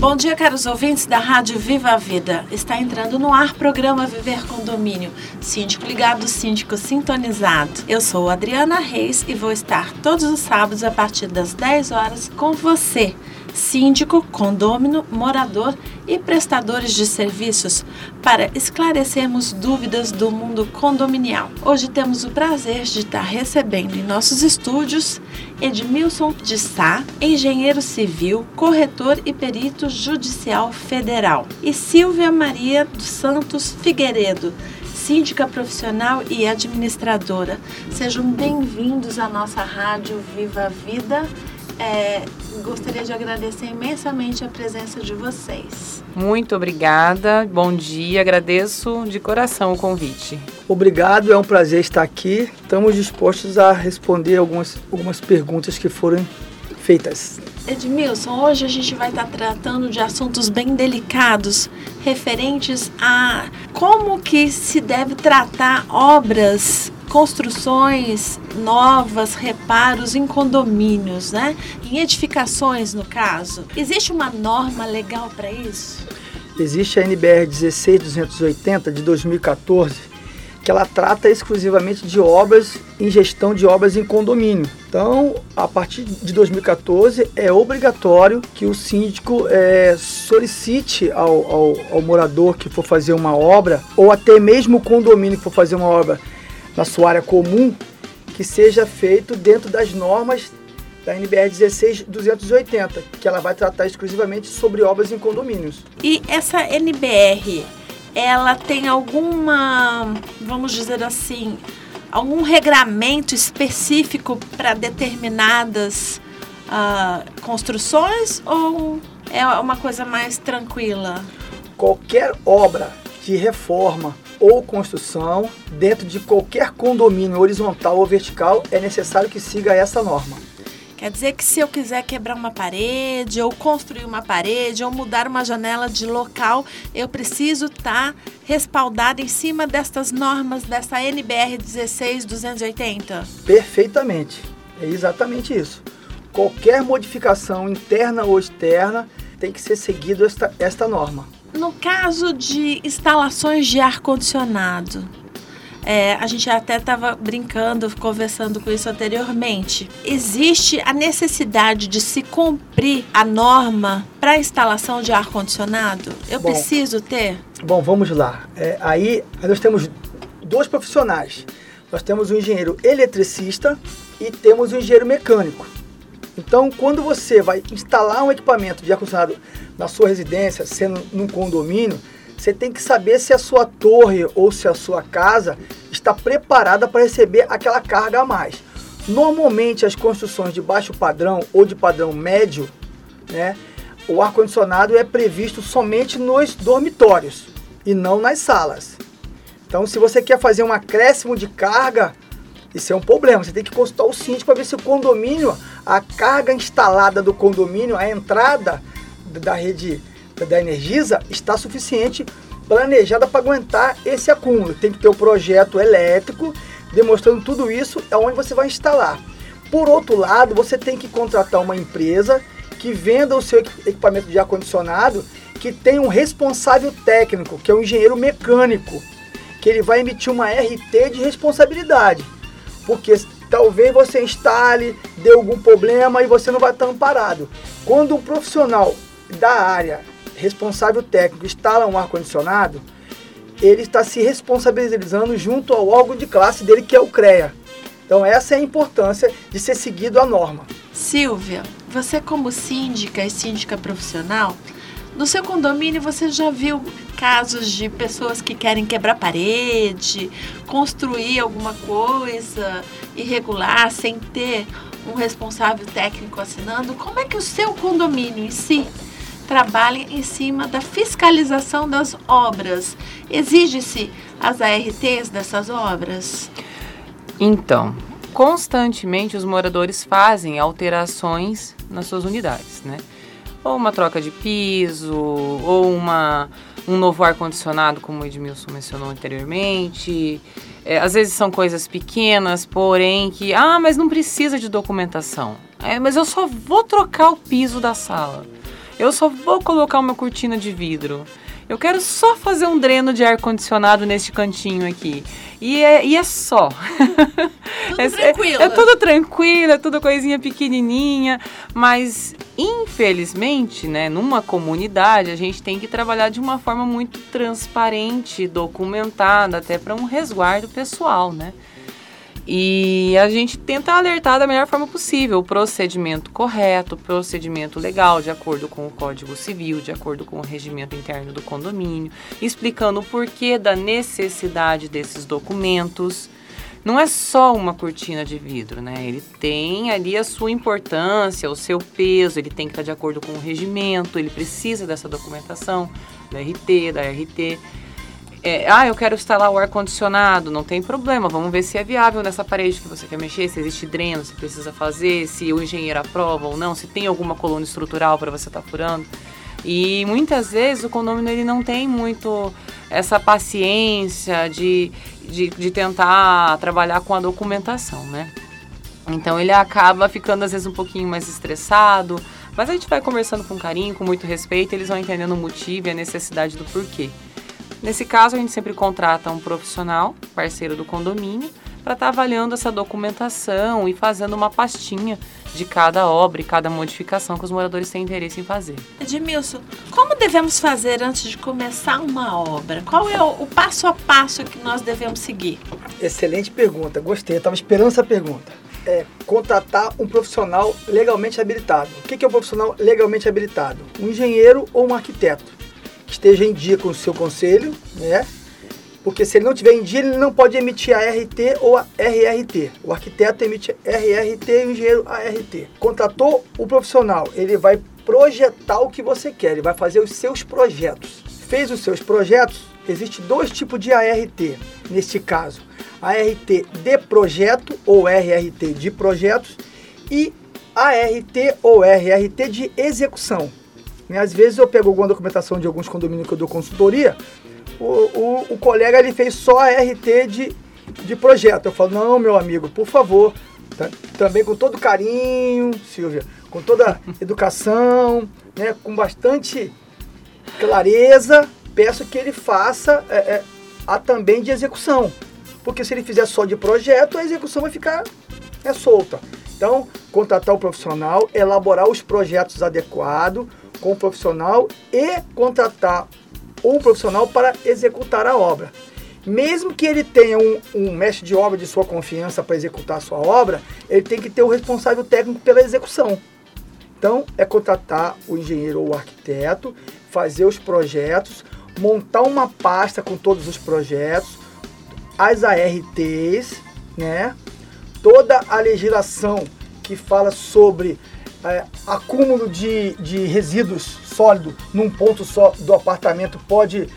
Bom dia, caros ouvintes da Rádio Viva a Vida. Está entrando no ar programa Viver Condomínio. Síndico ligado, síndico sintonizado. Eu sou Adriana Reis e vou estar todos os sábados a partir das 10 horas com você síndico, condômino, morador e prestadores de serviços para esclarecermos dúvidas do mundo condominial. Hoje temos o prazer de estar recebendo em nossos estúdios Edmilson de Sá, engenheiro civil, corretor e perito judicial federal, e Silvia Maria dos Santos Figueiredo, síndica profissional e administradora. Sejam bem-vindos à nossa rádio Viva a Vida é, gostaria de agradecer imensamente a presença de vocês. Muito obrigada, bom dia, agradeço de coração o convite. Obrigado, é um prazer estar aqui. Estamos dispostos a responder algumas, algumas perguntas que foram feitas. Edmilson, hoje a gente vai estar tratando de assuntos bem delicados referentes a como que se deve tratar obras construções novas, reparos em condomínios, né? Em edificações, no caso. Existe uma norma legal para isso? Existe a NBR 16280 de 2014, que ela trata exclusivamente de obras em gestão de obras em condomínio. Então, a partir de 2014, é obrigatório que o síndico é, solicite ao, ao, ao morador que for fazer uma obra, ou até mesmo o condomínio que for fazer uma obra na sua área comum, que seja feito dentro das normas da NBR 16280, que ela vai tratar exclusivamente sobre obras em condomínios. E essa NBR, ela tem alguma, vamos dizer assim, algum regramento específico para determinadas uh, construções ou é uma coisa mais tranquila? Qualquer obra de reforma ou construção dentro de qualquer condomínio horizontal ou vertical é necessário que siga essa norma. Quer dizer que se eu quiser quebrar uma parede, ou construir uma parede, ou mudar uma janela de local, eu preciso estar tá respaldado em cima destas normas dessa NBR 16280? Perfeitamente. É exatamente isso. Qualquer modificação interna ou externa tem que ser seguido esta, esta norma. No caso de instalações de ar-condicionado, é, a gente até estava brincando, conversando com isso anteriormente. Existe a necessidade de se cumprir a norma para instalação de ar-condicionado? Eu bom, preciso ter? Bom, vamos lá. É, aí nós temos dois profissionais. Nós temos o um engenheiro eletricista e temos o um engenheiro mecânico. Então, quando você vai instalar um equipamento de ar-condicionado na sua residência, sendo num condomínio, você tem que saber se a sua torre ou se a sua casa está preparada para receber aquela carga a mais. Normalmente, as construções de baixo padrão ou de padrão médio, né, o ar-condicionado é previsto somente nos dormitórios e não nas salas. Então, se você quer fazer um acréscimo de carga, isso é um problema. Você tem que consultar o síndico para ver se o condomínio, a carga instalada do condomínio, a entrada da rede da Energisa está suficiente planejada para aguentar esse acúmulo. Tem que ter o projeto elétrico demonstrando tudo isso é onde você vai instalar. Por outro lado, você tem que contratar uma empresa que venda o seu equipamento de ar condicionado, que tem um responsável técnico, que é um engenheiro mecânico, que ele vai emitir uma RT de responsabilidade. Porque talvez você instale, dê algum problema e você não vai estar amparado. Quando um profissional da área responsável técnico instala um ar-condicionado, ele está se responsabilizando junto ao órgão de classe dele, que é o CREA. Então essa é a importância de ser seguido a norma. Silvia, você como síndica e síndica profissional, no seu condomínio você já viu casos de pessoas que querem quebrar parede, construir alguma coisa irregular sem ter um responsável técnico assinando? Como é que o seu condomínio em si trabalha em cima da fiscalização das obras? Exige-se as ARTs dessas obras? Então, constantemente os moradores fazem alterações nas suas unidades, né? Ou uma troca de piso, ou uma, um novo ar-condicionado, como o Edmilson mencionou anteriormente. É, às vezes são coisas pequenas, porém que, ah, mas não precisa de documentação. É, mas eu só vou trocar o piso da sala. Eu só vou colocar uma cortina de vidro. Eu quero só fazer um dreno de ar-condicionado neste cantinho aqui. E é, e é só. Tudo é, tranquilo. É, é tudo tranquilo, é tudo coisinha pequenininha. Mas, infelizmente, né, numa comunidade, a gente tem que trabalhar de uma forma muito transparente, documentada, até para um resguardo pessoal, né? E a gente tenta alertar da melhor forma possível o procedimento correto, o procedimento legal, de acordo com o Código Civil, de acordo com o regimento interno do condomínio, explicando o porquê da necessidade desses documentos. Não é só uma cortina de vidro, né? Ele tem ali a sua importância, o seu peso, ele tem que estar de acordo com o regimento, ele precisa dessa documentação da RT, da RT. É, ah, eu quero instalar o ar-condicionado, não tem problema, vamos ver se é viável nessa parede que você quer mexer, se existe dreno, se precisa fazer, se o engenheiro aprova ou não, se tem alguma coluna estrutural para você estar tá furando. E muitas vezes o condomínio ele não tem muito essa paciência de, de, de tentar trabalhar com a documentação, né? Então ele acaba ficando às vezes um pouquinho mais estressado, mas a gente vai conversando com carinho, com muito respeito, eles vão entendendo o motivo e a necessidade do porquê. Nesse caso, a gente sempre contrata um profissional, parceiro do condomínio, para estar tá avaliando essa documentação e fazendo uma pastinha de cada obra e cada modificação que os moradores têm interesse em fazer. Edmilson, como devemos fazer antes de começar uma obra? Qual é o, passo a passo que nós devemos seguir? Excelente pergunta, gostei, estava esperando essa pergunta. É contratar um profissional legalmente habilitado. O que é um profissional legalmente habilitado? Um engenheiro ou um arquiteto esteja em dia com o seu conselho, né? Porque se ele não tiver em dia, ele não pode emitir a RT ou a RRT. O arquiteto emite RRT e o engenheiro ART. Contratou o profissional, ele vai projetar o que você quer, ele vai fazer os seus projetos. Fez os seus projetos, existe dois tipos de ART neste caso. ART de projeto ou RRT de projetos e ART ou RRT de execução. Né? Às vezes eu pego alguma documentação de alguns condomínios que eu dou consultoria, o, o, o colega ele fez só a RT de, de projeto. Eu falo, não, meu amigo, por favor, tá? também com todo carinho, Silvia, com toda educação, né? com bastante clareza, peço que ele faça é, é, a também de execução. Porque se ele fizer só de projeto, a execução vai ficar é, solta. Então, contratar o profissional, elaborar os projetos adequados, com o profissional e contratar um profissional para executar a obra. Mesmo que ele tenha um, um mestre de obra de sua confiança para executar a sua obra, ele tem que ter o responsável técnico pela execução. Então, é contratar o engenheiro ou o arquiteto, fazer os projetos, montar uma pasta com todos os projetos, as ARTs, né? toda a legislação que fala sobre é, acúmulo de, de resíduos sólidos num ponto só do apartamento pode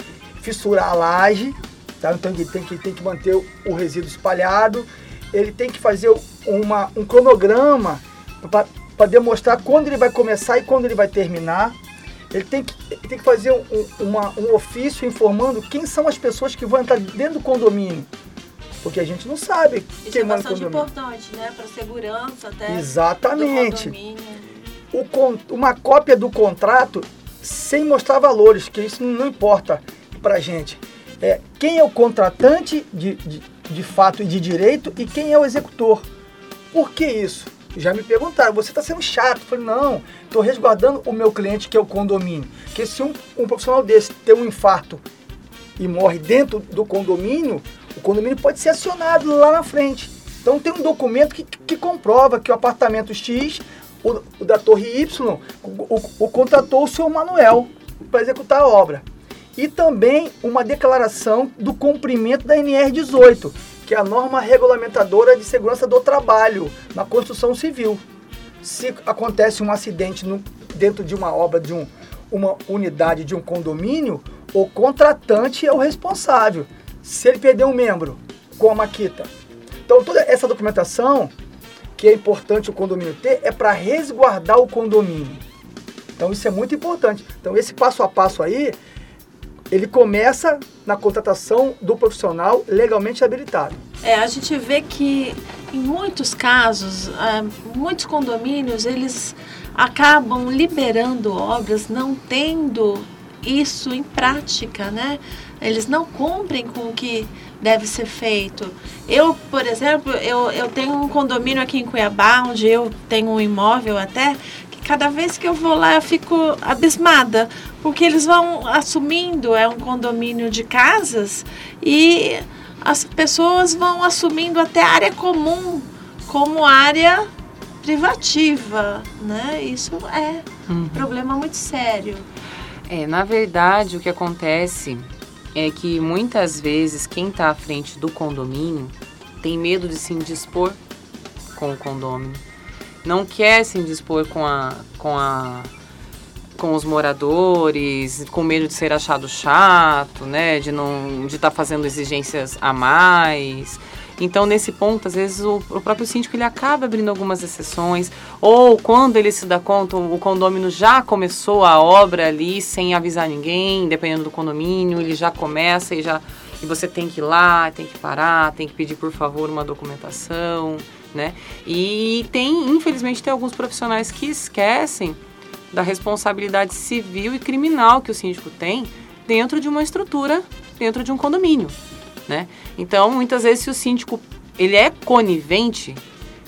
fissurar a laje, tá? então ele tem que, tem que manter o, resíduo espalhado, ele tem que fazer uma, um cronograma para demonstrar quando ele vai começar e quando ele vai terminar. Ele tem que, tem que fazer um, uma, um ofício informando quem são as pessoas que vão entrar dentro do condomínio. Porque a gente não sabe Isso quem é bastante importante, né? Para segurança até. Exatamente. O, uma cópia do contrato sem mostrar valores, que isso não importa para gente. É, quem é o contratante de, de, de fato e de direito e quem é o executor. Por que isso? Já me perguntaram, você está sendo chato. Eu falei, não, estou resguardando o meu cliente, que é o condomínio. Porque se um, um profissional desse ter um infarto e morre dentro do condomínio, o condomínio pode ser acionado lá na frente. Então tem um documento que, que comprova que o apartamento X, o, o da torre Y, o, o, o contratou o senhor Manuel para executar a obra. E também uma declaração do cumprimento da NR 18, que é a norma regulamentadora de segurança do trabalho na construção civil. Se acontece um acidente no, dentro de uma obra de um, uma unidade de um condomínio, o contratante é o responsável. Se ele perder um membro com a maquita. Então toda essa documentação que é importante o condomínio ter é para resguardar o condomínio. Então isso é muito importante. Então esse passo a passo aí, ele começa na contratação do profissional legalmente habilitado. É, a gente vê que em muitos casos, é, muitos condomínios, eles acabam liberando obras não tendo isso em prática, né? Eles não cumprem com o que deve ser feito. Eu, por exemplo, eu, eu tenho um condomínio aqui em Cuiabá, onde eu tenho um imóvel até, que cada vez que eu vou lá eu fico abismada, porque eles vão assumindo, é um condomínio de casas, e as pessoas vão assumindo até área comum como área privativa, né? Isso é um problema muito sério. É, na verdade, o que acontece é que muitas vezes quem está à frente do condomínio tem medo de se indispor com o condomínio. Não quer se indispor com a, com a com os moradores, com medo de ser achado chato, né, de não de estar tá fazendo exigências a mais. Então, nesse ponto, às vezes o, o, próprio síndico ele acaba abrindo algumas exceções, ou quando ele se dá conta, o condomínio já começou a obra ali sem avisar ninguém, dependendo do condomínio, ele já começa e já e você tem que ir lá, tem que parar, tem que pedir por favor uma documentação, né? E tem, infelizmente, tem alguns profissionais que esquecem da responsabilidade civil e criminal que o síndico tem dentro de uma estrutura, dentro de um condomínio, né? Então, muitas vezes, se o síndico ele é conivente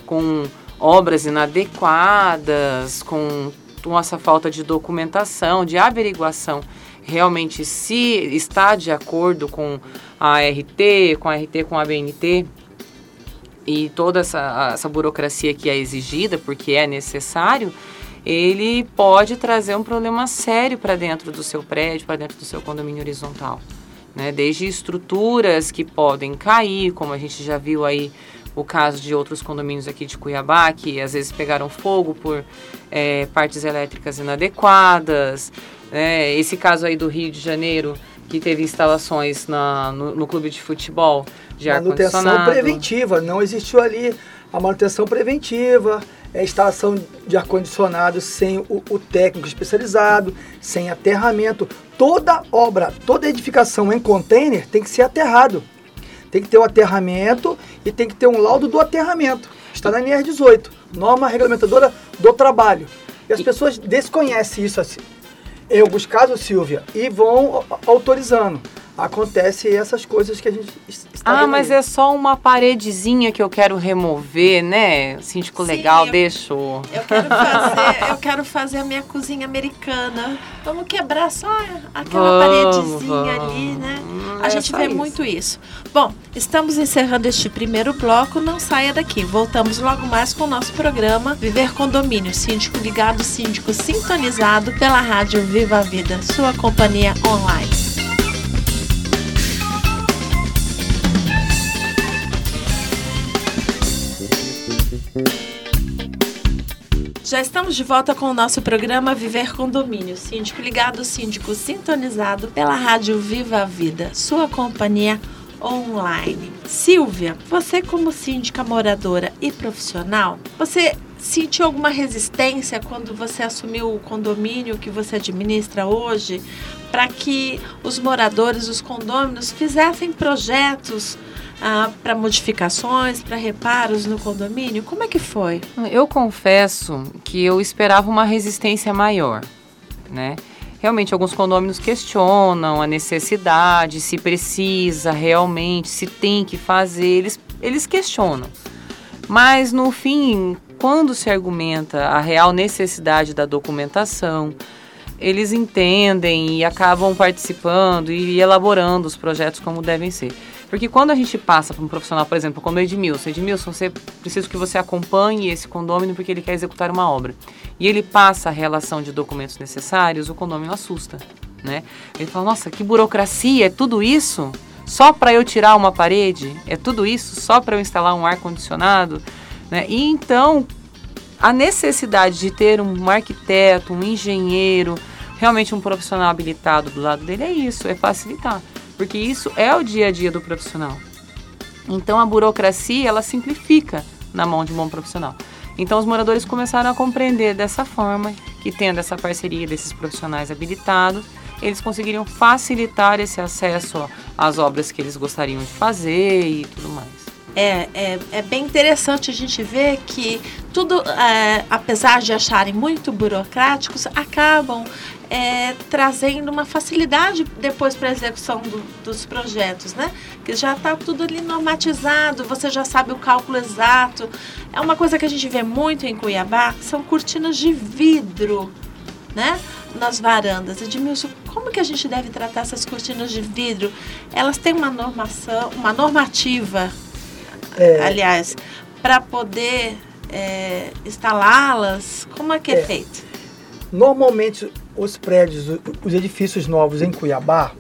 com obras inadequadas, com, essa falta de documentação, de averiguação, realmente se está de acordo com a RT, com a RT, com a BNT e toda essa, essa burocracia que é exigida, porque é necessário, ele pode trazer um problema sério para dentro do seu prédio, para dentro do seu condomínio horizontal. Né? Desde estruturas que podem cair, como a gente já viu aí o caso de outros condomínios aqui de Cuiabá, que às vezes pegaram fogo por é, partes elétricas inadequadas. Né? Esse caso aí do Rio de Janeiro, que teve instalações na, no, no clube de futebol de ar-condicionado. Manutenção preventiva, não existiu ali a manutenção preventiva, é, instalação de ar-condicionado sem o, o, técnico especializado, sem aterramento. Toda obra, toda edificação em container tem que ser aterrado. Tem que ter o aterramento e tem que ter um laudo do aterramento. Está na NR 18, norma regulamentadora do trabalho. E as pessoas desconhecem isso assim. Em alguns casos, Silvia, e vão autorizando acontece essas coisas que a gente está Ah, mas é só uma paredezinha que eu quero remover, né? Síndico Sim, legal, eu, deixou. Eu quero fazer, eu quero fazer a minha cozinha americana. Vamos quebrar só aquela vamos, paredezinha vamos. ali, né? Hum, a é gente vê isso. muito isso. Bom, estamos encerrando este primeiro bloco, não saia daqui. Voltamos logo mais com o nosso programa Viver Condomínio, síndico ligado, síndico sintonizado pela rádio Viva a Vida, sua companhia online. Já estamos de volta com o nosso programa Viver Condomínio. Síndico ligado, síndico sintonizado pela Rádio Viva a Vida, sua companhia online. Silvia, você como síndica moradora e profissional, você sentiu alguma resistência quando você assumiu o condomínio que você administra hoje para que os moradores dos condôminos fizessem projetos ah, para modificações, para reparos no condomínio? Como é que foi? Eu confesso que eu esperava uma resistência maior, né? Realmente, alguns condôminos questionam a necessidade, se precisa realmente, se tem que fazer, eles, eles questionam. Mas, no fim, quando se argumenta a real necessidade da documentação, eles entendem e acabam participando e elaborando os projetos como devem ser. Porque quando a gente passa para um profissional, por exemplo, como Edmilson, Edmilson, você precisa que você acompanhe esse condômino porque ele quer executar uma obra. E ele passa a relação de documentos necessários, o condômino assusta, né? Ele fala: "Nossa, que burocracia, é tudo isso só para eu tirar uma parede? É tudo isso só para eu instalar um ar condicionado?" Né? E então, a necessidade de ter um arquiteto, um engenheiro, realmente um profissional habilitado do lado dele é isso, é facilitar, porque isso é o dia a dia do profissional. Então a burocracia ela simplifica na mão de um bom profissional. Então os moradores começaram a compreender dessa forma que tendo essa parceria desses profissionais habilitados, eles conseguiriam facilitar esse acesso às obras que eles gostariam de fazer e tudo mais. É, é, é, bem interessante a gente ver que tudo, é, apesar de acharem muito burocráticos, acabam é, trazendo uma facilidade depois para a execução do, dos projetos, né? Que já está tudo ali normatizado, você já sabe o cálculo exato. É uma coisa que a gente vê muito em Cuiabá, são cortinas de vidro, né? Nas varandas. Edmilson, como que a gente deve tratar essas cortinas de vidro? Elas têm uma normação, uma normativa é, aliás, para poder é, instalá-las? Como é que é, é, feito? Normalmente, os prédios, os edifícios novos em Cuiabá,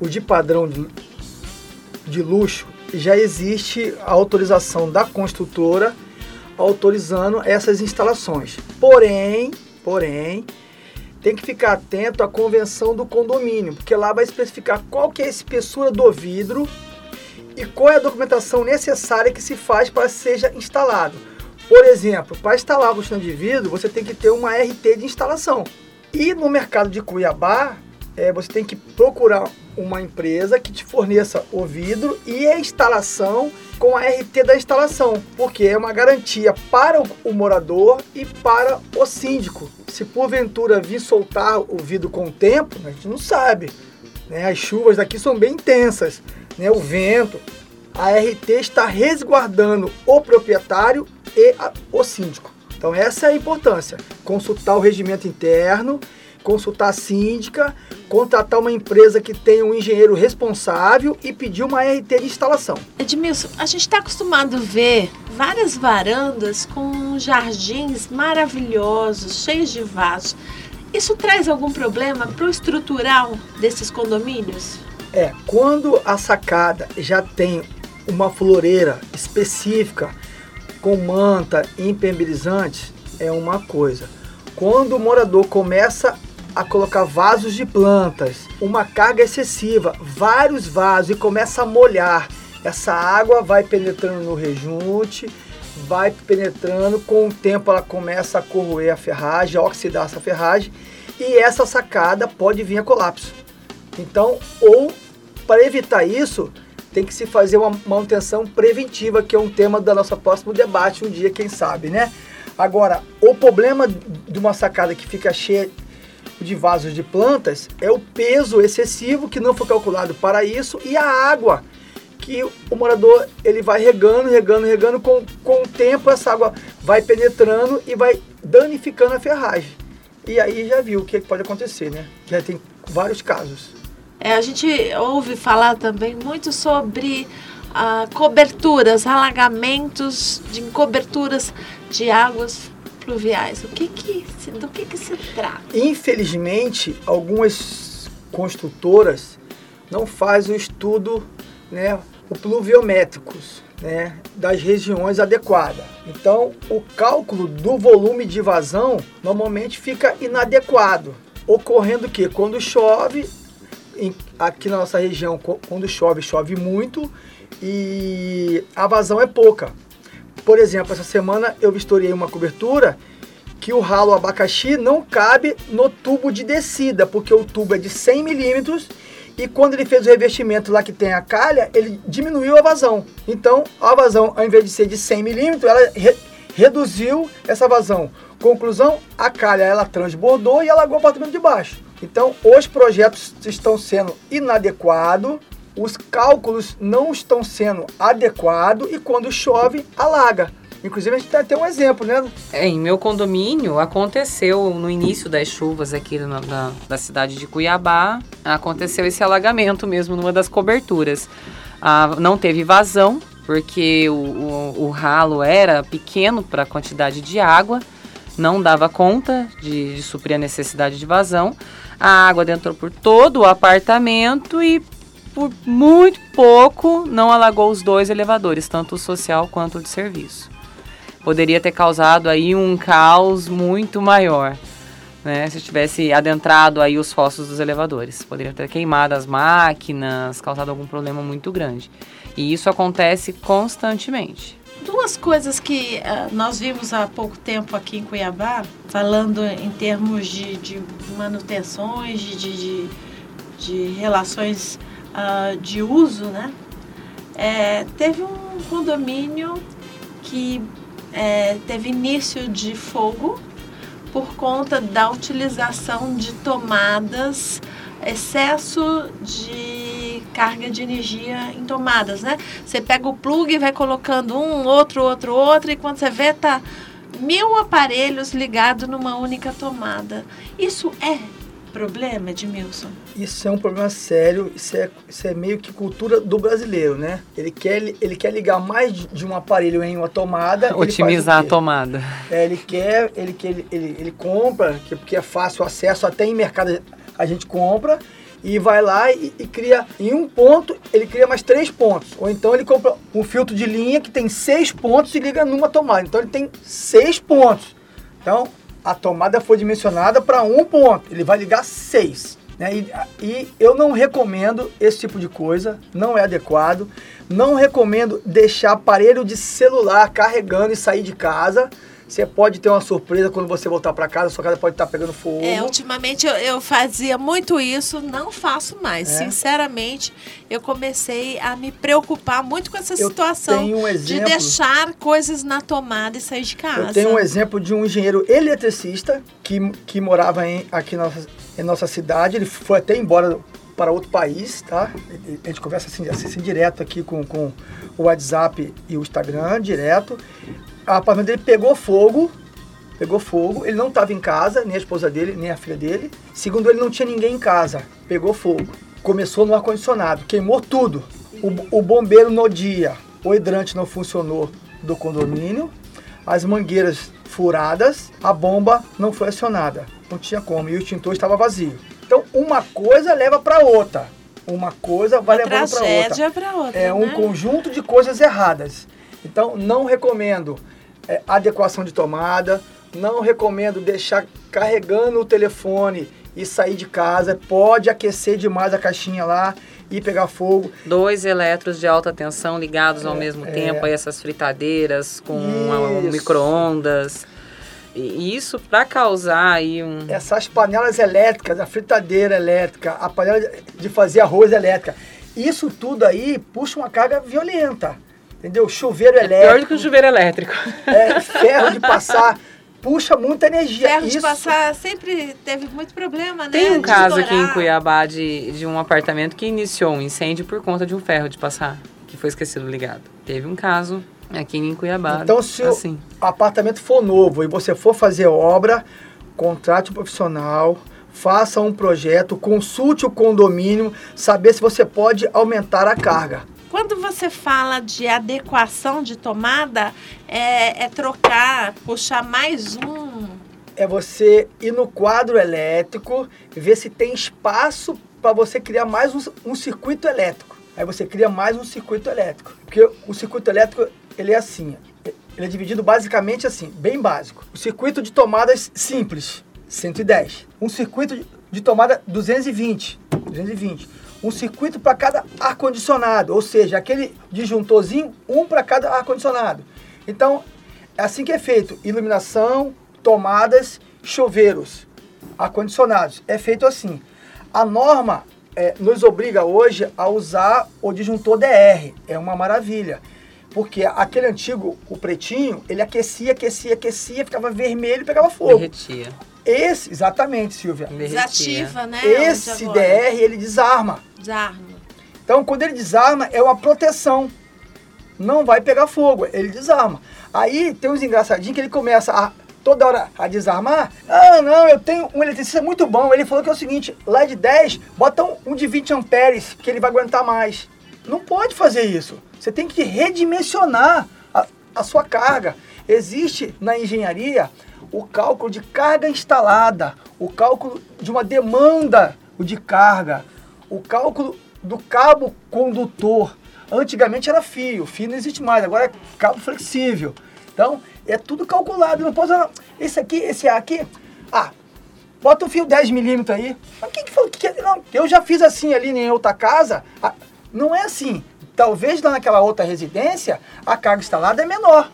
o de padrão de, de luxo, já existe a autorização da construtora autorizando essas instalações. Porém, porém, tem que ficar atento à convenção do condomínio, porque lá vai especificar qual que é a espessura do vidro e qual é a documentação necessária que se faz para seja instalado. Por exemplo, para instalar a cortina de vidro, você tem que ter uma RT de instalação. E no mercado de Cuiabá, é, você tem que procurar uma empresa que te forneça o vidro e a instalação com a RT da instalação, porque é uma garantia para o, o morador e para o síndico. Se porventura vir soltar o vidro com o tempo, a gente não sabe. Né? As chuvas daqui são bem intensas né, o vento, a RT está resguardando o proprietário e a, o síndico. Então essa é a importância. Consultar o regimento interno, consultar a síndica, contratar uma empresa que tenha um engenheiro responsável e pedir uma RT de instalação. Edmilson, a gente está acostumado a ver várias varandas com jardins maravilhosos, cheios de vasos. Isso traz algum problema para o estrutural desses condomínios? É, quando a sacada já tem uma floreira específica com manta impermeabilizante, é uma coisa. Quando o morador começa a colocar vasos de plantas, uma carga excessiva, vários vasos e começa a molhar, essa água vai penetrando no rejunte, vai penetrando, com o tempo ela começa a corroer a ferragem, a oxidar essa ferragem e essa sacada pode vir a colapso. Então, ou para evitar isso, tem que se fazer uma manutenção preventiva, que é um tema do nosso próximo debate um dia, quem sabe, né? Agora, o problema de uma sacada que fica cheia de vasos de plantas é o peso excessivo que não foi calculado para isso e a água que o morador ele vai regando, regando, regando com, com o tempo essa água vai penetrando e vai danificando a ferragem. E aí já viu o que pode acontecer, né? Já tem vários casos. É, a gente ouve falar também muito sobre ah, coberturas, alagamentos de coberturas de águas pluviais. O que que, do que, que se trata? Infelizmente, algumas construtoras não fazem o estudo, né, o pluviométricos, né, das regiões adequadas. Então, o cálculo do volume de vazão normalmente fica inadequado, ocorrendo que quando chove em, aqui na nossa região, quando chove, chove muito e a vazão é pouca. Por exemplo, essa semana eu vistoriei uma cobertura que o ralo abacaxi não cabe no tubo de descida, porque o tubo é de 100 milímetros e quando ele fez o revestimento lá que tem a calha, ele diminuiu a vazão. Então, a vazão, ao invés de ser de 100 milímetros, ela re reduziu essa vazão. Conclusão, a calha ela transbordou e alagou o apartamento de baixo. Então, os projetos estão sendo inadequados, os cálculos não estão sendo adequados e quando chove, alaga. Inclusive, a gente tem até um exemplo, né? É, em meu condomínio aconteceu no início das chuvas aqui na, na, da cidade de Cuiabá, aconteceu esse alagamento mesmo numa das coberturas. Ah, não teve vazão, porque o, o, o ralo era pequeno para a quantidade de água, não dava conta de, de suprir a necessidade de vazão. A água entrou por todo o apartamento e por muito pouco não alagou os dois elevadores, tanto o social quanto o de serviço. Poderia ter causado aí um caos muito maior, né? Se tivesse adentrado aí os fósforos dos elevadores, poderia ter queimado as máquinas, causado algum problema muito grande. E isso acontece constantemente. Duas coisas que uh, nós vimos há pouco tempo aqui em Cuiabá, falando em termos de, de manutenções, de, de, de relações uh, de uso, né? É, teve um condomínio que é, teve início de fogo por conta da utilização de tomadas, excesso de carga de energia em tomadas, né? Você pega o plug e vai colocando um, outro, outro, outro, e quando você vê, tá mil aparelhos ligados numa única tomada. Isso é problema, Edmilson? Isso é um problema sério, isso é, isso é meio que cultura do brasileiro, né? Ele quer, ele quer ligar mais de um aparelho em uma tomada. Otimizar a tomada. É, ele quer, ele, quer ele, ele, ele compra, porque é fácil o acesso, até em mercado a gente compra, e vai lá e, e, cria em um ponto, ele cria mais três pontos. Ou então ele compra um filtro de linha que tem seis pontos e liga numa tomada. Então ele tem seis pontos. Então a tomada foi dimensionada para um ponto, ele vai ligar seis. Né? E, e, eu não recomendo esse tipo de coisa, não é adequado. Não recomendo deixar aparelho de celular carregando e sair de casa. Você pode ter uma surpresa quando você voltar para casa, sua casa pode estar tá pegando fogo. É, ultimamente eu, eu fazia muito isso, não faço mais. É. Sinceramente, eu comecei a me preocupar muito com essa eu situação um exemplo, de deixar coisas na tomada e sair de casa. Eu tenho um exemplo de um engenheiro eletricista que, que morava em, aqui na nossa, em nossa cidade. Ele foi até embora para outro país, tá? A gente conversa assim, assim direto aqui com, com o WhatsApp e o Instagram, direto o apartamento dele pegou fogo, pegou fogo, ele não estava em casa, nem a esposa dele, nem a filha dele. Segundo ele, não tinha ninguém em casa, pegou fogo. Começou no ar-condicionado, queimou tudo. O, o bombeiro no dia, o hidrante não funcionou do condomínio, as mangueiras furadas, a bomba não foi acionada. Não tinha como, e o extintor estava vazio. Então, uma coisa leva para outra. Uma coisa vai Uma levando para outra. É um né? conjunto de coisas erradas. Então, não recomendo é, adequação de tomada, não recomendo deixar carregando o telefone e sair de casa. Pode aquecer demais a caixinha lá e pegar fogo. Dois eletros de alta tensão ligados é, ao mesmo é, tempo, aí essas fritadeiras com um micro-ondas. E isso para causar aí um. Essas panelas elétricas, a fritadeira elétrica, a panela de fazer arroz elétrica, isso tudo aí puxa uma carga violenta. Entendeu? Chuveiro é elétrico. Pior do que o chuveiro elétrico. É, ferro de passar. Puxa muita energia. Ferro Isso... de passar sempre teve muito problema, né? Tem um de caso aqui em Cuiabá de, de um apartamento que iniciou um incêndio por conta de um ferro de passar, que foi esquecido ligado. Teve um caso aqui em Cuiabá. Então, se assim. o apartamento for novo e você for fazer obra, contrate um profissional, faça um projeto, consulte o condomínio, saber se você pode aumentar a carga. Quando você fala de adequação de tomada, é, é trocar, puxar mais um. É você ir no quadro elétrico, ver se tem espaço para você criar mais um, um circuito elétrico. Aí você cria mais um circuito elétrico. Porque o circuito elétrico, ele é assim, ele é dividido basicamente assim, bem básico. O circuito de tomadas simples, 110. Um circuito de tomada 220, 220 um circuito para cada ar-condicionado, ou seja, aquele disjuntorzinho, um para cada ar-condicionado. Então, é assim que é feito: iluminação, tomadas, chuveiros, ar-condicionados. É feito assim. A norma é, nos obriga hoje a usar o disjuntor DR. É uma maravilha. Porque aquele antigo, o pretinho, ele aquecia, aquecia, aquecia, ficava vermelho e pegava fogo. Derretia. Esse, exatamente, Silvia. Desativa, né? Esse DR, ele desarma. Desarma. Então, quando ele desarma, é uma proteção. Não vai pegar fogo, ele desarma. Aí tem uns engraçadinhos que ele começa a toda hora a desarmar. Ah, não, eu tenho um eletricista muito bom. Ele falou que é o seguinte: LED 10, bota um, um de 20 amperes, que ele vai aguentar mais. Não pode fazer isso. Você tem que redimensionar a, a sua carga. Existe na engenharia o cálculo de carga instalada, o cálculo de uma demanda de carga, o cálculo do cabo condutor. Antigamente era fio, fio não existe mais, agora é cabo flexível. Então, é tudo calculado. Não posso. Esse aqui, esse aqui. Ah, bota um fio 10 milímetros aí. Mas quem que falou que Não, eu já fiz assim ali em outra casa. Ah, não é assim. Talvez lá naquela outra residência a carga instalada é menor.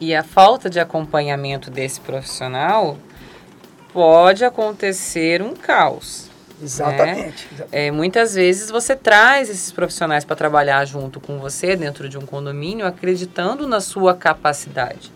E a falta de acompanhamento desse profissional pode acontecer um caos. Exatamente. Né? É, muitas vezes você traz esses profissionais para trabalhar junto com você dentro de um condomínio, acreditando na sua capacidade.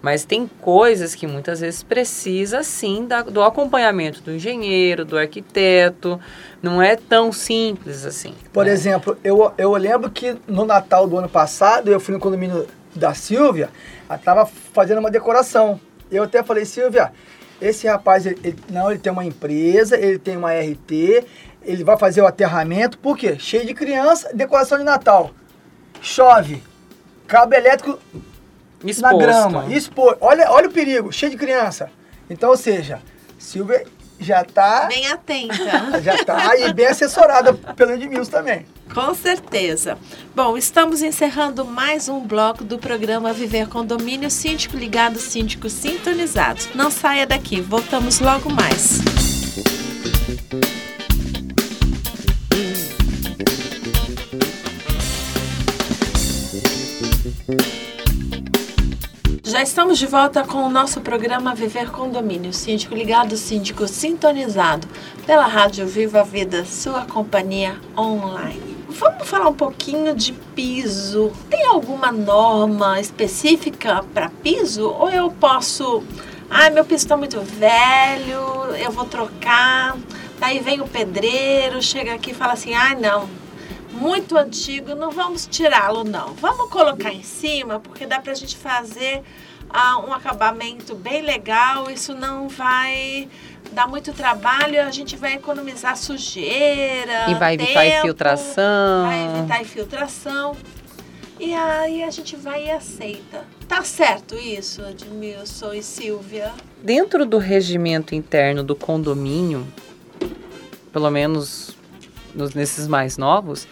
Mas tem coisas que muitas vezes precisa sim da, do acompanhamento do engenheiro, do arquiteto. Não é tão simples assim. Por né? exemplo, eu, eu lembro que no Natal do ano passado eu fui no condomínio da Silvia, ela estava fazendo uma decoração. Eu até falei, Silvia, esse rapaz, ele, ele, não, ele tem uma empresa, ele tem uma RT, ele vai fazer o aterramento, por quê? Cheio de criança, decoração de Natal. Chove, cabo elétrico Exposto. na grama, expor. Olha, olha o perigo, cheio de criança. Então, ou seja, Silvia já está... Bem atenta. Já está aí bem assessorada pelo Edmilson também. Com certeza. Bom, estamos encerrando mais um bloco do programa Viver Condomínio Síndico Ligado, Síndico Sintonizado. Não saia daqui, voltamos logo mais. Já estamos de volta com o nosso programa Viver Condomínio, síndico ligado, síndico sintonizado, pela Rádio Viva a Vida, sua companhia online. Vamos falar um pouquinho de piso. Tem alguma norma específica para piso? Ou eu posso. Ah, meu piso está muito velho, eu vou trocar. Daí vem o pedreiro, chega aqui e fala assim: ah, não, muito antigo, não vamos tirá-lo, não. Vamos colocar em cima, porque dá para a gente fazer ah, um acabamento bem legal. Isso não vai dar muito trabalho, a gente vai economizar sujeira. E vai evitar tempo, infiltração. Vai evitar infiltração. E aí a gente vai e aceita. Tá certo isso, Edmilson e Silvia? Dentro do regimento interno do condomínio, pelo menos nos, nesses mais novos,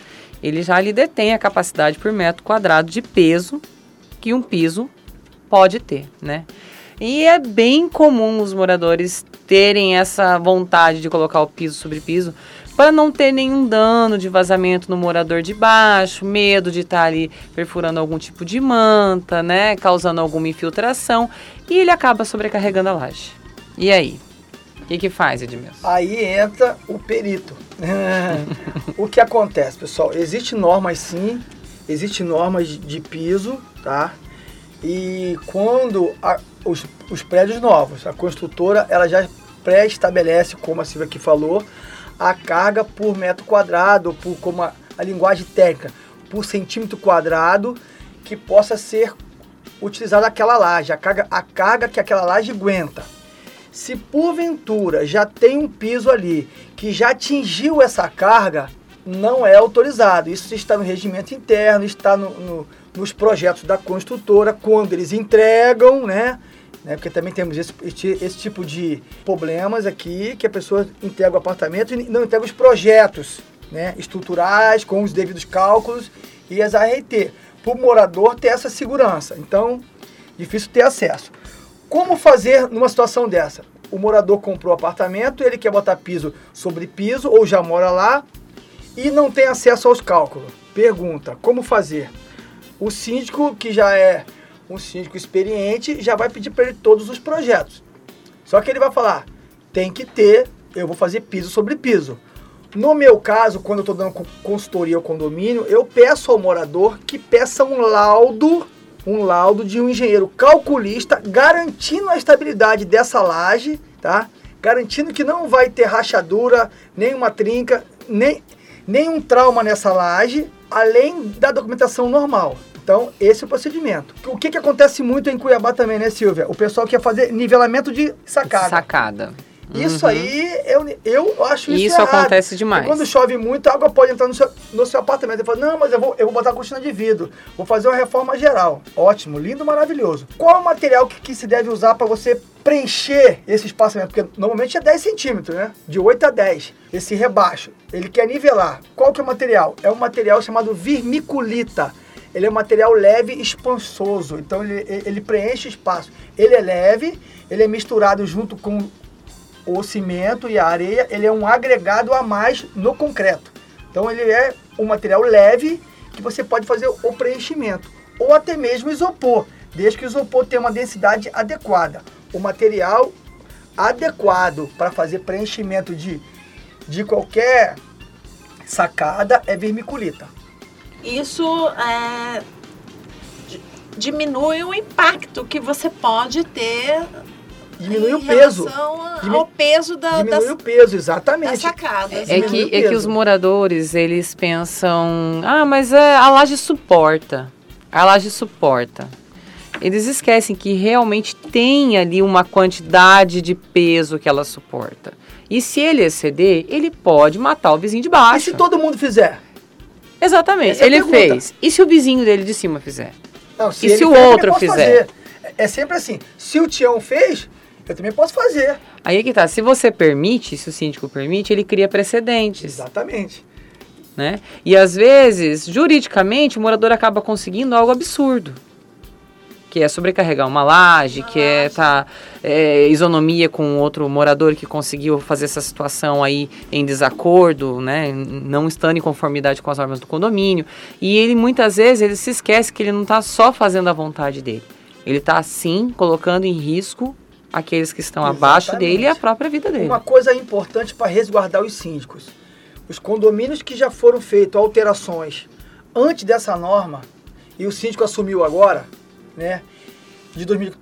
ele já lhe detém a capacidade por metro quadrado de peso que um piso pode ter, né? E é bem comum os moradores terem essa vontade de colocar o piso sobre piso para não ter nenhum dano de vazamento no morador de baixo, medo de estar tá ali perfurando algum tipo de manta, né, causando alguma infiltração, e ele acaba sobrecarregando a laje. E aí? O que, que faz, Edmilson? Aí entra o perito. o que acontece, pessoal? Existem normas sim, existem normas de piso, tá? E quando a, os, os prédios novos, a construtora ela já pré-estabelece, como a Silvia aqui falou, a carga por metro quadrado, por como a, a linguagem técnica, por centímetro quadrado que possa ser utilizada aquela laje, a carga, a carga que aquela laje aguenta. Se porventura já tem um piso ali que já atingiu essa carga, não é autorizado. Isso está no regimento interno, está no, no, nos projetos da construtora, quando eles entregam, né? né? Porque também temos esse, esse, tipo de problemas aqui, que a pessoa entrega o apartamento e não entrega os projetos né? estruturais, com os devidos cálculos e as ART. Para o morador ter essa segurança. Então, difícil ter acesso. Como fazer numa situação dessa? O morador comprou apartamento, ele quer botar piso sobre piso ou já mora lá e não tem acesso aos cálculos. Pergunta: como fazer? O síndico, que já é um síndico experiente, já vai pedir para ele todos os projetos. Só que ele vai falar: tem que ter, eu vou fazer piso sobre piso. No meu caso, quando eu estou dando consultoria ao condomínio, eu peço ao morador que peça um laudo um laudo de um engenheiro calculista garantindo a estabilidade dessa laje, tá? Garantindo que não vai ter rachadura, nenhuma trinca, nem nenhum trauma nessa laje, além da documentação normal. Então, esse é o procedimento. O que, que acontece muito em Cuiabá também, né, Silvia? O pessoal quer fazer nivelamento de sacada. Sacada. Isso Uhum. aí, eu, eu acho isso, Isso errado. acontece demais. E quando chove muito, a água pode entrar no seu, no seu apartamento. Eu falo, não, mas eu vou, eu vou botar a cortina de vidro. Vou fazer uma reforma geral. Ótimo, lindo, maravilhoso. Qual é o material que, que se deve usar para você preencher esse espaçamento? Porque normalmente é 10 centímetros, né? De 8 a 10. Esse rebaixo. Ele quer nivelar. Qual que é o material? É um material chamado vermiculita. Ele é um material leve e esponsoso. Então ele, ele preenche espaço. Ele é leve, ele é misturado junto com o cimento e a areia, ele é um agregado a mais no concreto. Então ele é um material leve que você pode fazer o preenchimento. Ou até mesmo isopor, desde que o isopor tenha uma densidade adequada. O material adequado para fazer preenchimento de, de qualquer sacada é vermiculita. Isso é, di- diminui o impacto que você pode ter Diminui em o peso. relação a- Dimi- ao peso da, Diminui das, o peso, das exatamente. sacadas. É Diminui que, o é que os moradores, eles pensam, ah, mas é, a laje suporta. A laje suporta. Eles esquecem que realmente tem ali uma quantidade de peso que ela suporta. E se ele exceder, ele pode matar o vizinho de E baixo. se todo mundo fizer? Exatamente. Essa é ele pergunta. fez. E se o vizinho dele de cima fizer? Não, E se ele o outro fizer? fazer. É- É sempre assim. Se o Tião fez, eu também posso fazer. Aí é que tá. Se você permite, se o síndico permite, ele cria precedentes. Exatamente. né? E às vezes, juridicamente, o morador acaba conseguindo algo absurdo. Que é sobrecarregar uma laje, que é tá é, isonomia com outro morador que conseguiu fazer essa situação aí em desacordo, né? Não estando em conformidade com as normas do condomínio. E ele muitas vezes ele se esquece que ele não está só fazendo a vontade dele. Ele está sim colocando em risco aqueles que estão abaixo Exatamente. dele e a própria vida dele. Uma coisa importante para resguardar os síndicos. Os condomínios que já foram feitos alterações antes dessa norma, e o síndico assumiu agora, né? De, 2000,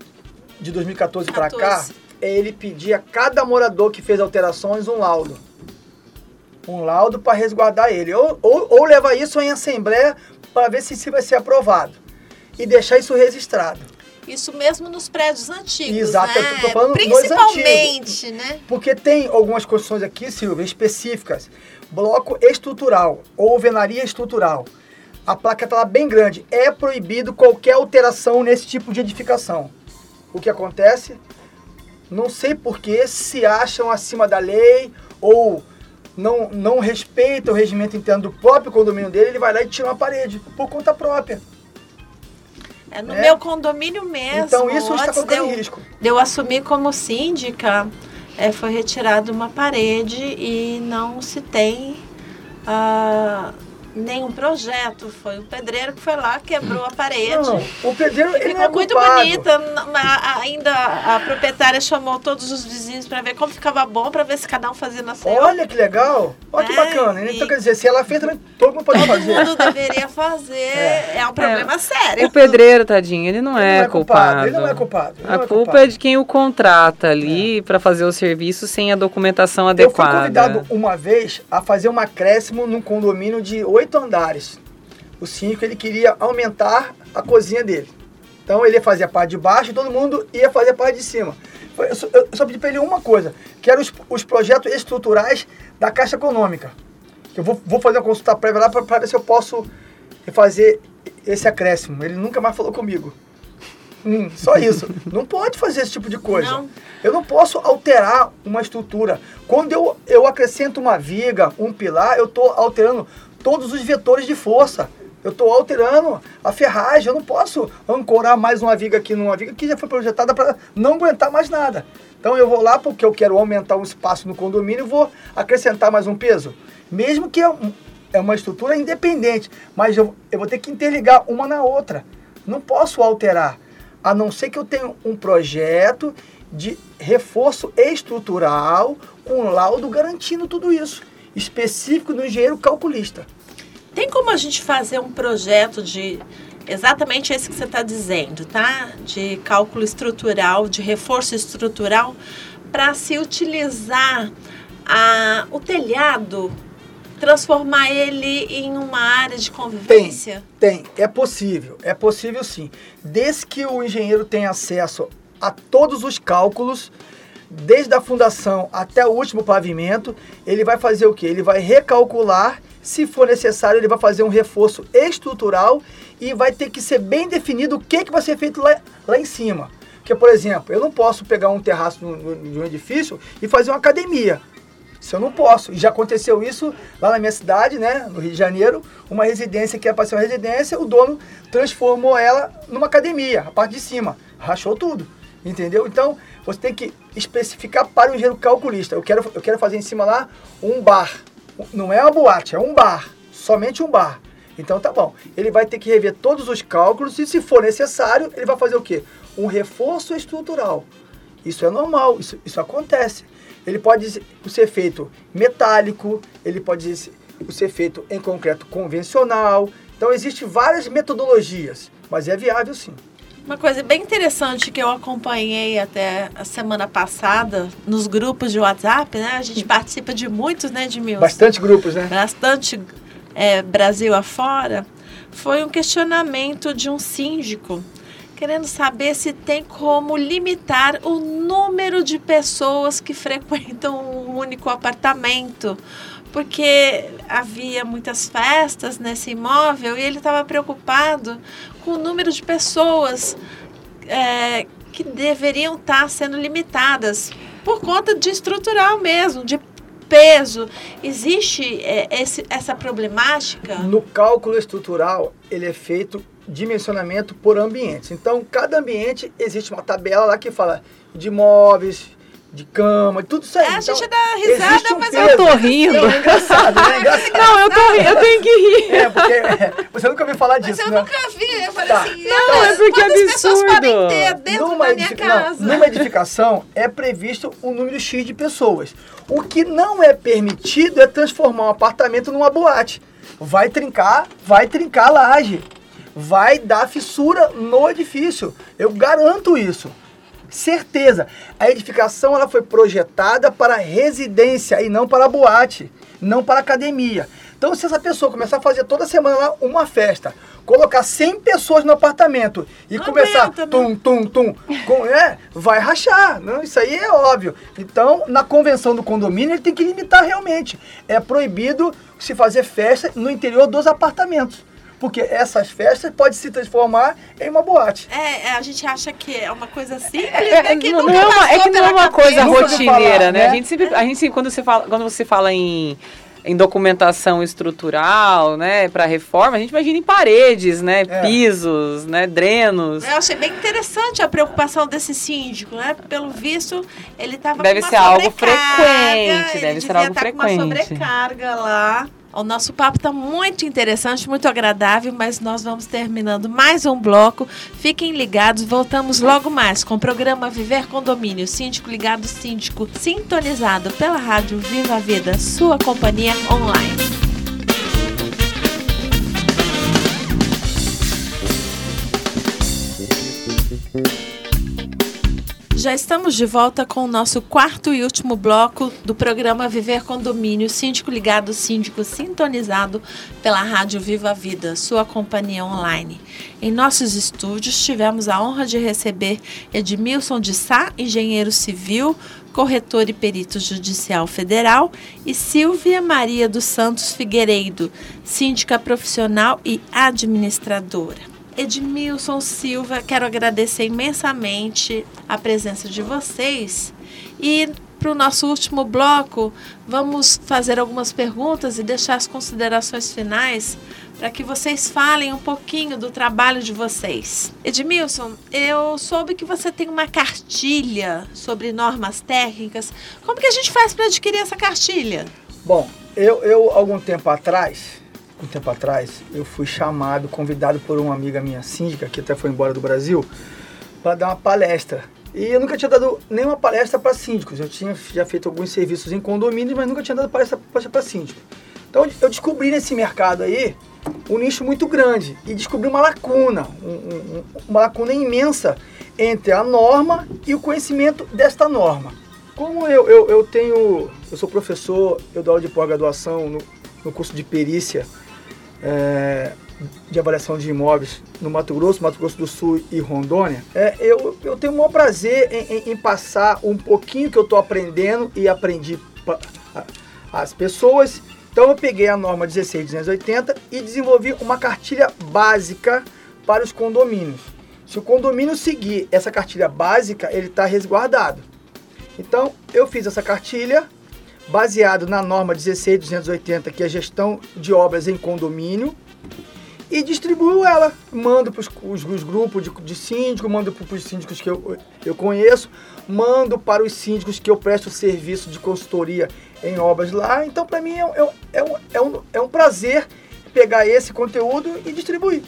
de 2014 para cá, 14. é ele pedir a cada morador que fez alterações um laudo. Um laudo para resguardar ele. Ou, ou, ou levar isso em assembleia para ver se isso vai ser aprovado. E deixar isso registrado. Isso mesmo nos prédios antigos, Exato, eu né? tô falando nos Principalmente, né? Porque tem algumas construções aqui, Silvia, específicas. Bloco estrutural ou alvenaria estrutural. A placa está lá bem grande. É proibido qualquer alteração nesse tipo de edificação. O que acontece? Não sei por que se acham acima da lei ou não, não respeitam o regimento interno do próprio condomínio dele, ele vai lá e tira uma parede por conta própria. É no É. meu condomínio mesmo. então isso está de colocando eu, risco. de eu assumir como síndica, é, foi retirada uma parede e não se tem ah, nenhum projeto. Foi o pedreiro que foi lá, quebrou a parede. Não, o pedreiro ele não Ficou é muito culpado. bonita. Ainda a proprietária chamou todos os vizinhos para ver como ficava bom, para ver se cada um fazia na sua. Olha que legal. Olha que É, bacana. e- Então quer dizer, se ela fez também, todo mundo pode Todo fazer. mundo deveria fazer. É, um problema sério. O pedreiro, tadinho, ele não, Ele é, não é culpado, culpado. ele não é culpado, ele A é culpa culpado. é de quem o contrata ali pra fazer o serviço sem a documentação Eu fui adequada. convidado uma vez a fazer um acréscimo num condomínio de oito andares. O síndico ele queria aumentar a cozinha dele. Então ele ia fazer a parte de baixo e todo mundo ia fazer a parte de cima. Eu só, eu só pedi para ele uma coisa, que eram os, os projetos estruturais da Caixa Econômica. Eu vou, vou fazer uma consulta prévia lá para ver se eu posso fazer esse acréscimo. Ele nunca mais falou comigo. Hum, só isso. não pode fazer esse tipo de coisa. Não. Eu não posso alterar uma estrutura. Quando eu, eu acrescento uma viga, um pilar, eu estou alterando todos os vetores de força. Eu estou alterando a ferragem. Eu não posso ancorar mais uma viga aqui numa viga que já foi projetada para não aguentar mais nada. Então eu vou lá porque eu quero aumentar o espaço no condomínio e vou acrescentar mais um peso. Mesmo que é, é uma estrutura independente, mas eu, eu vou ter que interligar uma na outra. Não posso alterar, a não ser que eu tenha um projeto de reforço estrutural com laudo garantindo tudo isso, específico do engenheiro calculista. Tem como a gente fazer um projeto de exatamente esse que você está dizendo, tá? De cálculo estrutural, de reforço estrutural, para se utilizar a, o telhado, transformar ele em uma área de convivência? Tem, é possível, é possível sim. Desde que o engenheiro tenha acesso a todos os cálculos desde a fundação até o último pavimento, ele vai fazer o quê? Ele vai recalcular, se for necessário, ele vai fazer um reforço estrutural e vai ter que ser bem definido o que, que vai ser feito lá, lá em cima. Porque, por exemplo, eu não posso pegar um terraço de um edifício e fazer uma academia. Isso eu não posso. E já aconteceu isso lá na minha cidade, né, no Rio de Janeiro, uma residência que era para ser uma residência, o dono transformou ela numa academia, a parte de cima, rachou tudo. Entendeu? Então, você tem que especificar para o engenheiro calculista. Eu quero, eu quero fazer em cima lá um bar. Não é uma boate, é um bar. Somente um bar. Então tá bom. Ele vai ter que rever todos os cálculos e, se for necessário, ele vai fazer o quê? Um reforço estrutural. Isso é normal, isso, isso acontece. Ele pode ser feito metálico, ele pode ser feito em concreto convencional. Então existem várias metodologias, mas é viável sim. Uma coisa bem interessante que eu acompanhei até a semana passada nos grupos de WhatsApp, né? A gente participa de muitos, né, Edmilson? Bastante grupos, né? Bastante é, Brasil afora. Foi um questionamento de um síndico querendo saber se tem como limitar o número de pessoas que frequentam um único apartamento porque havia muitas festas nesse imóvel e ele estava preocupado com o número de pessoas é, que deveriam estar sendo limitadas por conta de estrutural mesmo, de peso. Existe é, esse, essa problemática? No cálculo estrutural, ele é feito dimensionamento por ambientes. Então, cada ambiente existe uma tabela lá que fala de móveis, de cama, tudo isso aí. É, a gente então, dá risada, um mas peso. eu tô rindo. Não, é engraçado, né? É engraçado. Não, eu tô rindo, eu tenho que rir. É, porque é, você nunca ouviu falar disso, mas eu né? nunca vi, eu falei tá. assim, não, é porque é absurdo. pessoas podem ter dentro numa da minha casa? Não, numa edificação é previsto um número X de pessoas. O que não é permitido é transformar um apartamento numa boate. Vai trincar, vai trincar a laje. Vai dar fissura no edifício. Eu garanto isso certeza. A edificação ela foi projetada para residência e não para boate, não para academia. Então, se essa pessoa começar a fazer toda semana lá uma festa, colocar 100 pessoas no apartamento e não começar aguenta, tum, tum, tum, com, é, vai rachar. Não, isso aí é óbvio. Então, na convenção do condomínio, ele tem que limitar realmente. É proibido se fazer festa no interior dos apartamentos porque essas festas podem se transformar em uma boate. É, é a gente acha que é uma coisa simples, é, né, que não, não é uma, é que não é uma coisa rotineira, falar, né? né? A gente sempre, a gente sempre, quando você fala, quando você fala em em documentação estrutural, né, para reforma, a gente imagina em paredes, né, é. pisos, né, drenos. Eu achei bem interessante a preocupação desse síndico, né? Pelo visto, ele estava Deve ser algo frequente, deve ser algo frequente. Com uma sobrecarga lá. O nosso papo está muito interessante, muito agradável, mas nós vamos terminando mais um bloco. Fiquem ligados, voltamos logo mais com o programa Viver Condomínio, síndico ligado, síndico sintonizado pela rádio Viva a Vida, sua companhia online. Já estamos de volta com o nosso quarto e último bloco do programa Viver Condomínio, síndico ligado, síndico sintonizado pela Rádio Viva a Vida, sua companhia online. Em nossos estúdios tivemos a honra de receber Edmilson de Sá, engenheiro civil, corretor e perito judicial federal, e Silvia Maria dos Santos Figueiredo, síndica profissional e administradora. Edmilson Silva, quero agradecer imensamente a presença de vocês. E para o nosso último bloco, vamos fazer algumas perguntas e deixar as considerações finais para que vocês falem um pouquinho do trabalho de vocês. Edmilson, eu soube que você tem uma cartilha sobre normas técnicas. Como que a gente faz para adquirir essa cartilha? Bom, eu, eu algum tempo atrás um tempo atrás, eu fui chamado, convidado por uma amiga minha síndica, que até foi embora do Brasil, para dar uma palestra. E eu nunca tinha dado nenhuma palestra para síndicos. Eu tinha já feito alguns serviços em condomínio, mas nunca tinha dado palestra para síndicos. Então eu descobri nesse mercado aí um nicho muito grande e descobri uma lacuna, um, um, uma lacuna imensa entre a norma e o conhecimento desta norma. Como eu, eu, eu tenho, eu sou professor, eu dou aula de pós-graduação no, no curso de perícia é, de avaliação de imóveis no Mato Grosso, Mato Grosso do Sul e Rondônia, é, eu, eu tenho o maior prazer em, em, em passar um pouquinho que eu estou aprendendo e aprendi as pessoas. Então eu peguei a norma 16280 e desenvolvi uma cartilha básica para os condomínios. Se o condomínio seguir essa cartilha básica, ele está resguardado. Então eu fiz essa cartilha baseado na norma 16280, que é gestão de obras em condomínio, e distribuo ela. Mando para os, os, grupos de, de síndicos, mando para os síndicos que eu, eu conheço, mando para os síndicos que eu presto serviço de consultoria em obras lá. Então, para mim, é, é, é, um, é, um, é um prazer pegar esse conteúdo e distribuir.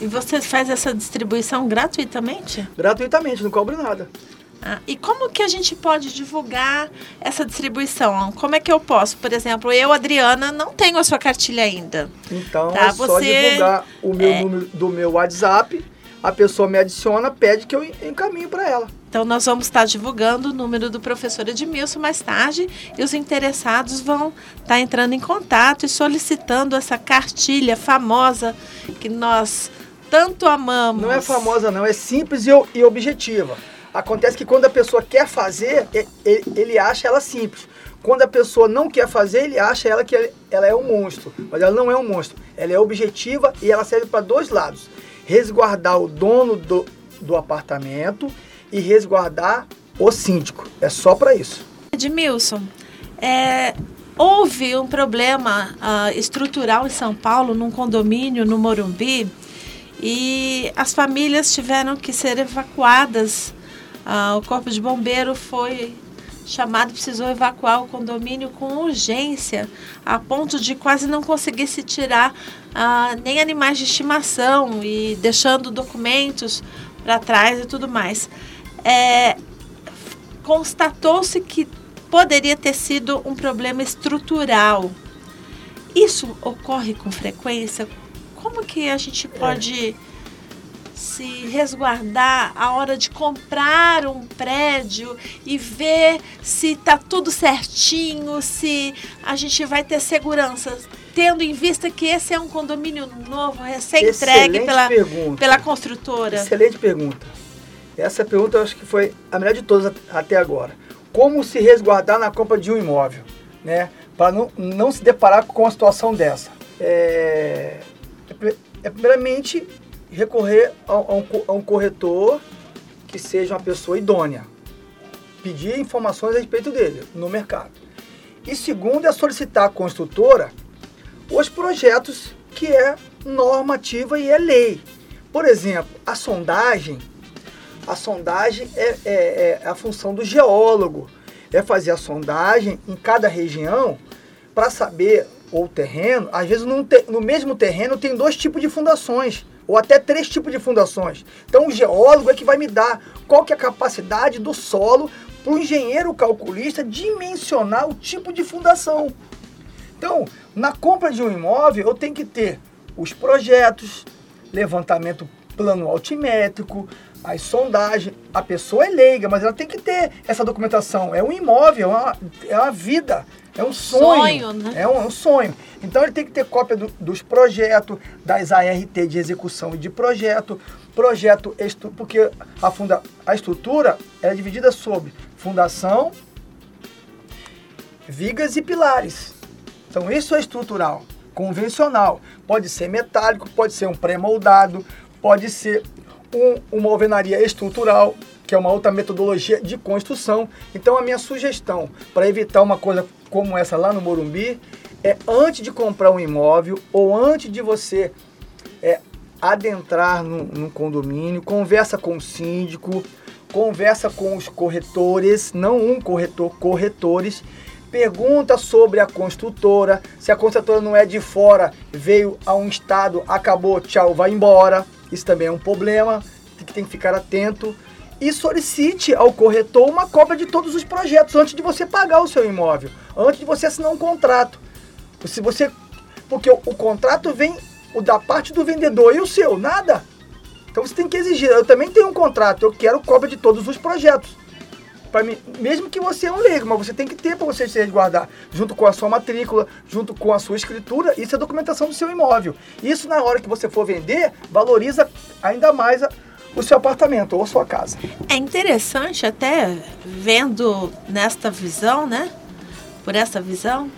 E você faz essa distribuição gratuitamente? Gratuitamente, não cobro nada. Ah, e como que a gente pode divulgar essa distribuição? Como é que eu posso? Por exemplo, eu, Adriana, não tenho a sua cartilha ainda. Então tá? é só Você, divulgar o meu é... número do meu WhatsApp, a pessoa me adiciona, pede que eu encaminho para ela. Então nós vamos estar divulgando o número do professor Edmilson mais tarde e os interessados vão estar entrando em contato e solicitando essa cartilha famosa que nós tanto amamos. Não é famosa não, é simples e objetiva. Acontece que quando a pessoa quer fazer, ele acha ela simples. Quando a pessoa não quer fazer, ele acha ela que ela é um monstro. Mas ela não é um monstro. Ela é objetiva e ela serve para dois lados. Resguardar o dono do, do apartamento e resguardar o síndico. É só para isso. Edmilson, é, houve um problema uh, estrutural em São Paulo, num condomínio no Morumbi, e as famílias tiveram que ser evacuadas ah, o corpo de bombeiro foi chamado, precisou evacuar o condomínio com urgência, a ponto de quase não conseguir se tirar ah, nem animais de estimação e deixando documentos para trás e tudo mais. É, Constatou-se que poderia ter sido um problema estrutural. Isso ocorre com frequência? Como que a gente pode é se resguardar a hora de comprar um prédio e ver se está tudo certinho, se a gente vai ter segurança, tendo em vista que esse é um condomínio novo, recém-entregue pela, pela construtora? Excelente pergunta. Essa pergunta eu acho que foi a melhor de todas até agora. Como se resguardar na compra de um imóvel, né? Para não, não se deparar com uma situação dessa. É, é primeiramente recorrer a, a, um, a um corretor que seja uma pessoa idônea. Pedir informações a respeito dele no mercado. E segundo é solicitar à construtora os projetos que é normativa e é lei. Por exemplo, a sondagem, a sondagem é, é, é a função do geólogo, é fazer a sondagem em cada região para saber ou terreno. Às vezes no mesmo terreno tem dois tipos de fundações ou até três tipos de fundações. Então o geólogo é que vai me dar qual que é a capacidade do solo para o engenheiro calculista dimensionar o tipo de fundação. Então, na compra de um imóvel, eu tenho que ter os projetos, levantamento plano altimétrico, as sondagens. A pessoa é leiga, mas ela tem que ter essa documentação. É um imóvel, é uma, é uma vida. É um sonho. sonho né? é, um, é um sonho. Então ele tem que ter cópia do, dos projetos, das ART de execução e de projeto, projeto, porque a, funda, a estrutura é dividida sobre fundação, vigas e pilares. Então isso é estrutural, convencional. Pode ser metálico, pode ser um pré-moldado, pode ser um, uma alvenaria estrutural, que é uma outra metodologia de construção. Então a minha sugestão para evitar uma coisa como essa lá no Morumbi é antes de comprar um imóvel ou antes de você é, adentrar num, condomínio, conversa com o síndico, conversa com os corretores, não um corretor, corretores, pergunta sobre a construtora, se a construtora não é de fora, veio a um estado, acabou, tchau, vai embora. Isso também é um problema que tem que ficar atento e solicite ao corretor uma cópia de todos os projetos antes de você pagar o seu imóvel, antes de você assinar um contrato. Se você, porque o, o contrato vem o da parte do vendedor e o seu, nada. Então você tem que exigir. Eu também tenho um contrato, eu quero cópia de todos os projetos mim, mesmo que você não leigo, mas você tem que ter para você se resguardar, junto com a sua matrícula, junto com a sua escritura, isso é documentação do seu imóvel. Isso na hora que você for vender, valoriza ainda mais a, o seu apartamento ou a sua casa. É interessante até vendo nesta visão, né? Por essa visão,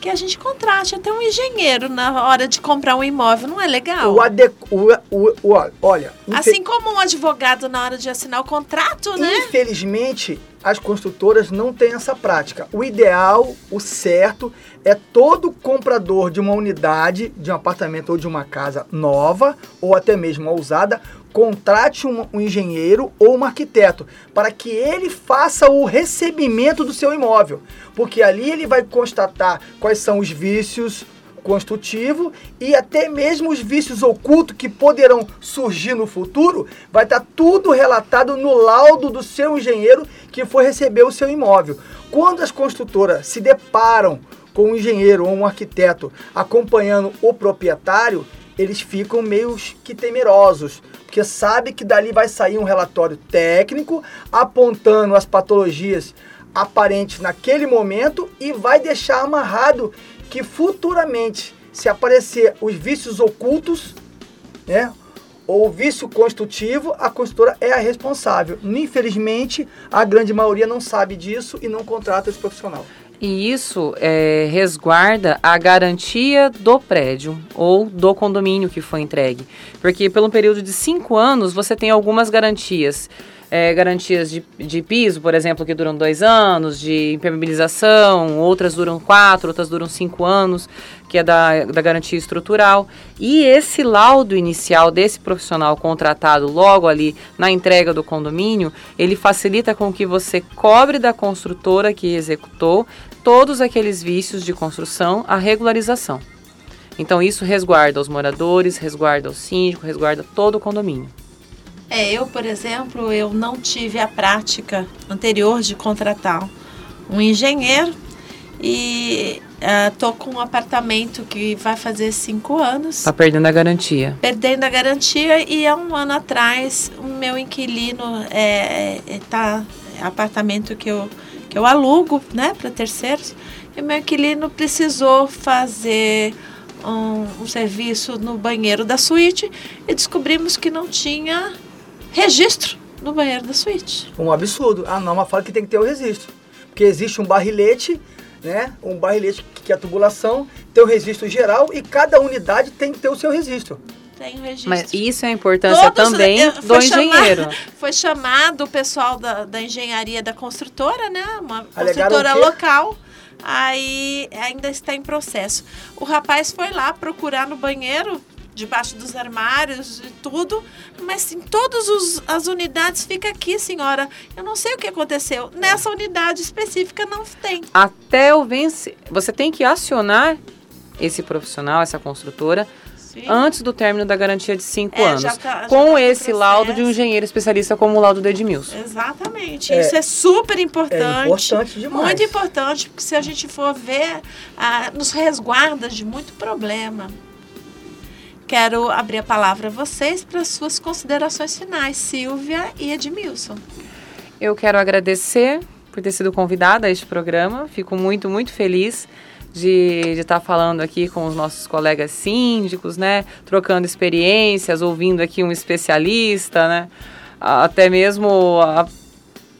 que a gente contrate até um engenheiro na hora de comprar um imóvel, não é legal? O ade... o, o, o, olha, assim como um advogado na hora de assinar o contrato, né? Infelizmente, as construtoras não têm essa prática. O ideal, o certo, é todo comprador de uma unidade, de um apartamento ou de uma casa nova, ou até mesmo usada, contrate um, um, engenheiro ou um arquiteto para que ele faça o recebimento do seu imóvel, porque ali ele vai constatar quais são os vícios construtivos e até mesmo os vícios ocultos que poderão surgir no futuro, vai estar tudo relatado no laudo do seu engenheiro que foi receber o seu imóvel. Quando as construtoras se deparam com um engenheiro ou um arquiteto acompanhando o proprietário, eles ficam meio que temerosos, porque sabe que dali vai sair um relatório técnico apontando as patologias aparentes naquele momento e vai deixar amarrado que futuramente, se aparecer os vícios ocultos, né, ou vício construtivo, a construtora é a responsável. Infelizmente, a grande maioria não sabe disso e não contrata esse profissional. E isso é, resguarda a garantia do prédio ou do condomínio que foi entregue. Porque pelo período de cinco anos você tem algumas garantias. É, garantias de, de piso, por exemplo, que duram dois anos, de impermeabilização, outras duram quatro, outras duram cinco anos, que é da, da garantia estrutural. E esse laudo inicial desse profissional contratado logo ali na entrega do condomínio, ele facilita com que você cobre da construtora que executou todos aqueles vícios de construção a regularização. Então isso resguarda os moradores, resguarda o síndico, resguarda todo o condomínio. É, eu, por exemplo, eu não tive a prática anterior de contratar um engenheiro e estou uh, com um apartamento que vai fazer cinco anos. Está perdendo a garantia. Perdendo a garantia e há um ano atrás o meu inquilino é, é, tá apartamento que eu que eu alugo, né, para terceiros. E meu inquilino precisou fazer um, um, serviço no banheiro da suíte e descobrimos que não tinha registro no banheiro da suíte. Um absurdo. A norma fala que tem que ter o registro. Porque existe um barrilete, né? Um barrilete que é a tubulação, tem o registro geral e cada unidade tem que ter o seu registro tem registro. Mas isso é a importância Todos, também eu, do engenheiro. Foi chamado o pessoal da, da engenharia da construtora, né? Uma construtora local. Aí ainda está em processo. O rapaz foi lá procurar no banheiro, debaixo dos armários e tudo, mas em todas os, as unidades fica aqui, senhora. Eu não sei o que aconteceu. Nessa unidade específica não tem. Até o vence. Você tem que acionar esse profissional, essa construtora, Sim. antes do término da garantia de cinco é, anos. Já tá, já com tá esse laudo de um engenheiro especialista como o laudo do Edmilson. Exatamente. É, Isso é super importante. É importante demais. Muito importante, porque se a gente for ver, ah, nos resguarda de muito problema. Quero abrir a palavra a vocês para suas considerações finais, Silvia e Edmilson. Eu quero agradecer por ter sido convidada a este programa. Fico muito, muito feliz de estar tá falando aqui com os nossos colegas síndicos, né? Trocando experiências, ouvindo aqui um especialista, né? Até mesmo a,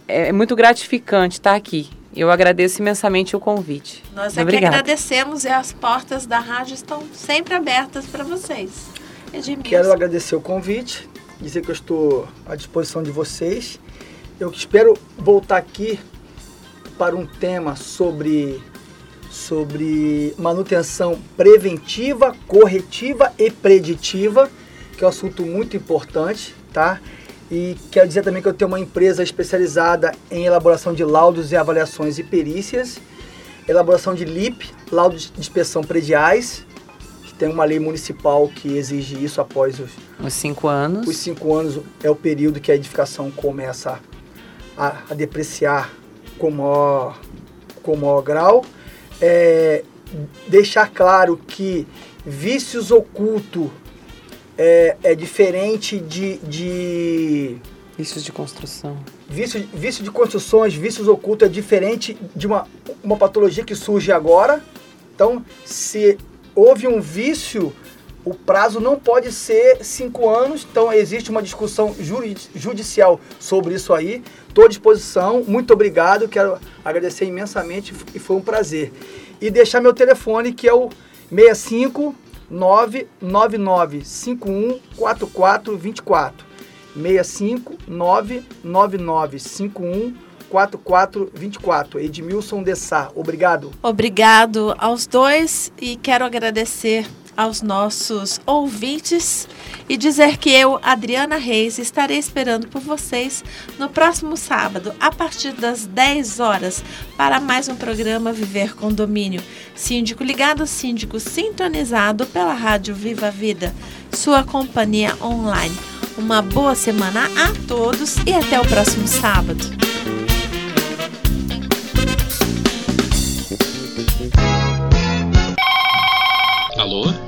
é muito gratificante estar aqui. Eu agradeço imensamente o convite. Nós é Obrigada. que agradecemos e as portas da rádio estão sempre abertas para vocês. Edmilson. Quero agradecer o convite, dizer que eu estou à disposição de vocês. Eu espero voltar aqui para um tema sobre sobre manutenção preventiva, corretiva e preditiva, que é um assunto muito importante, tá? E quero dizer também que eu tenho uma empresa especializada em elaboração de laudos e avaliações e perícias, elaboração de LIP, laudos de inspeção prediais, que tem uma lei municipal que exige isso após os, os cinco anos. Os cinco anos é o período que a edificação começa a, a depreciar com maior, com maior grau é, deixar claro que vícios ocultos é, é diferente de, de, Vícios de construção. Vício, vício de construções, vícios ocultos é diferente de uma, uma patologia que surge agora. Então, se houve um vício, o prazo não pode ser cinco anos. Então, existe uma discussão judicial sobre isso aí. Estou à disposição. Muito obrigado. Quero agradecer imensamente e foi um prazer. E deixar meu telefone, que é o 65 999 51 4424. 65 999 51 4424. Edmilson Dessá, obrigado. Obrigado aos dois e quero agradecer aos nossos ouvintes e dizer que eu, Adriana Reis, estarei esperando por vocês no próximo sábado, a partir das 10 horas, para mais um programa Viver Condomínio. Síndico ligado, síndico sintonizado pela Rádio Viva Vida, sua companhia online. Uma boa semana a todos e até o próximo sábado. Alô,